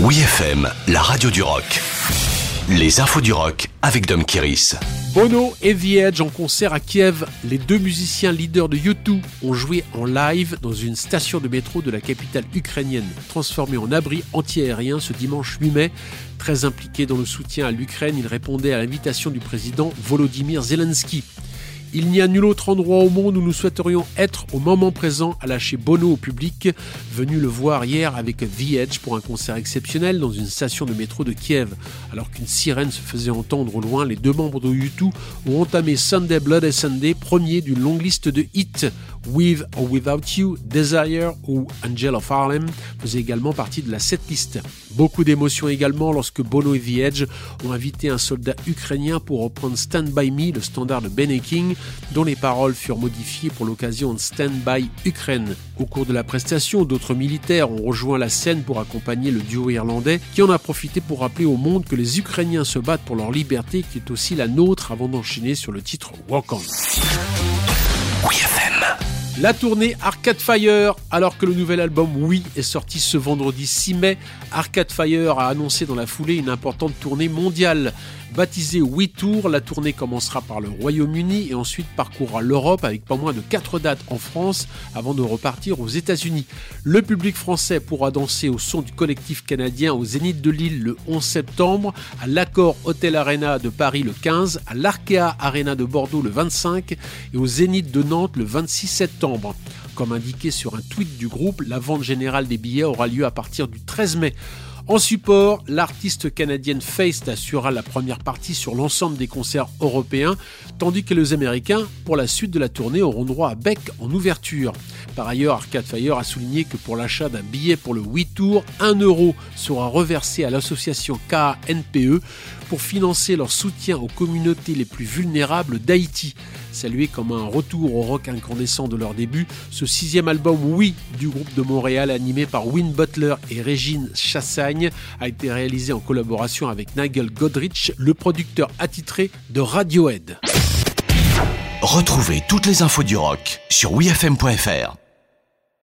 Oui FM, la radio du rock. Les infos du rock avec Dom Kiris. Bono et The Edge en concert à Kiev. Les deux musiciens leaders de U2 ont joué en live dans une station de métro de la capitale ukrainienne, transformée en abri anti-aérien ce dimanche 8 mai. Très impliqué dans le soutien à l'Ukraine, il répondait à l'invitation du président Volodymyr Zelensky. Il n'y a nul autre endroit au monde où nous souhaiterions être au moment présent à lâcher Bono au public, venu le voir hier avec The pour un concert exceptionnel dans une station de métro de Kiev. Alors qu'une sirène se faisait entendre au loin, les deux membres de U2 ont entamé Sunday Blood et Sunday, premier d'une longue liste de hits. With or Without You, Desire ou Angel of Harlem faisaient également partie de la setlist. Beaucoup d'émotions également lorsque Bono et The Edge ont invité un soldat ukrainien pour reprendre Stand By Me, le standard de Ben King, dont les paroles furent modifiées pour l'occasion de Stand By Ukraine. Au cours de la prestation, d'autres militaires ont rejoint la scène pour accompagner le duo irlandais qui en a profité pour rappeler au monde que les Ukrainiens se battent pour leur liberté qui est aussi la nôtre avant d'enchaîner sur le titre Walk On. La tournée Arcade Fire, alors que le nouvel album Oui est sorti ce vendredi 6 mai, Arcade Fire a annoncé dans la foulée une importante tournée mondiale. Baptisée We Tour, la tournée commencera par le Royaume-Uni et ensuite parcourra l'Europe avec pas moins de 4 dates en France avant de repartir aux États-Unis. Le public français pourra danser au son du collectif canadien au Zénith de Lille le 11 septembre, à l'Accord Hotel Arena de Paris le 15, à l'Arkea Arena de Bordeaux le 25 et au Zénith de Nantes le 26 septembre. Comme indiqué sur un tweet du groupe, la vente générale des billets aura lieu à partir du 13 mai. En support, l'artiste canadienne Feist assurera la première partie sur l'ensemble des concerts européens, tandis que les Américains, pour la suite de la tournée, auront droit à Beck en ouverture. Par ailleurs, Arcade Fire a souligné que pour l'achat d'un billet pour le 8 Tour, 1 euro sera reversé à l'association KNPE pour financer leur soutien aux communautés les plus vulnérables d'Haïti. Salué comme un retour au rock incandescent de leur début, ce sixième album Oui du groupe de Montréal animé par Win Butler et Régine Chassagne a été réalisé en collaboration avec Nigel Godrich, le producteur attitré de Radiohead. Retrouvez toutes les infos du rock sur wfm.fr.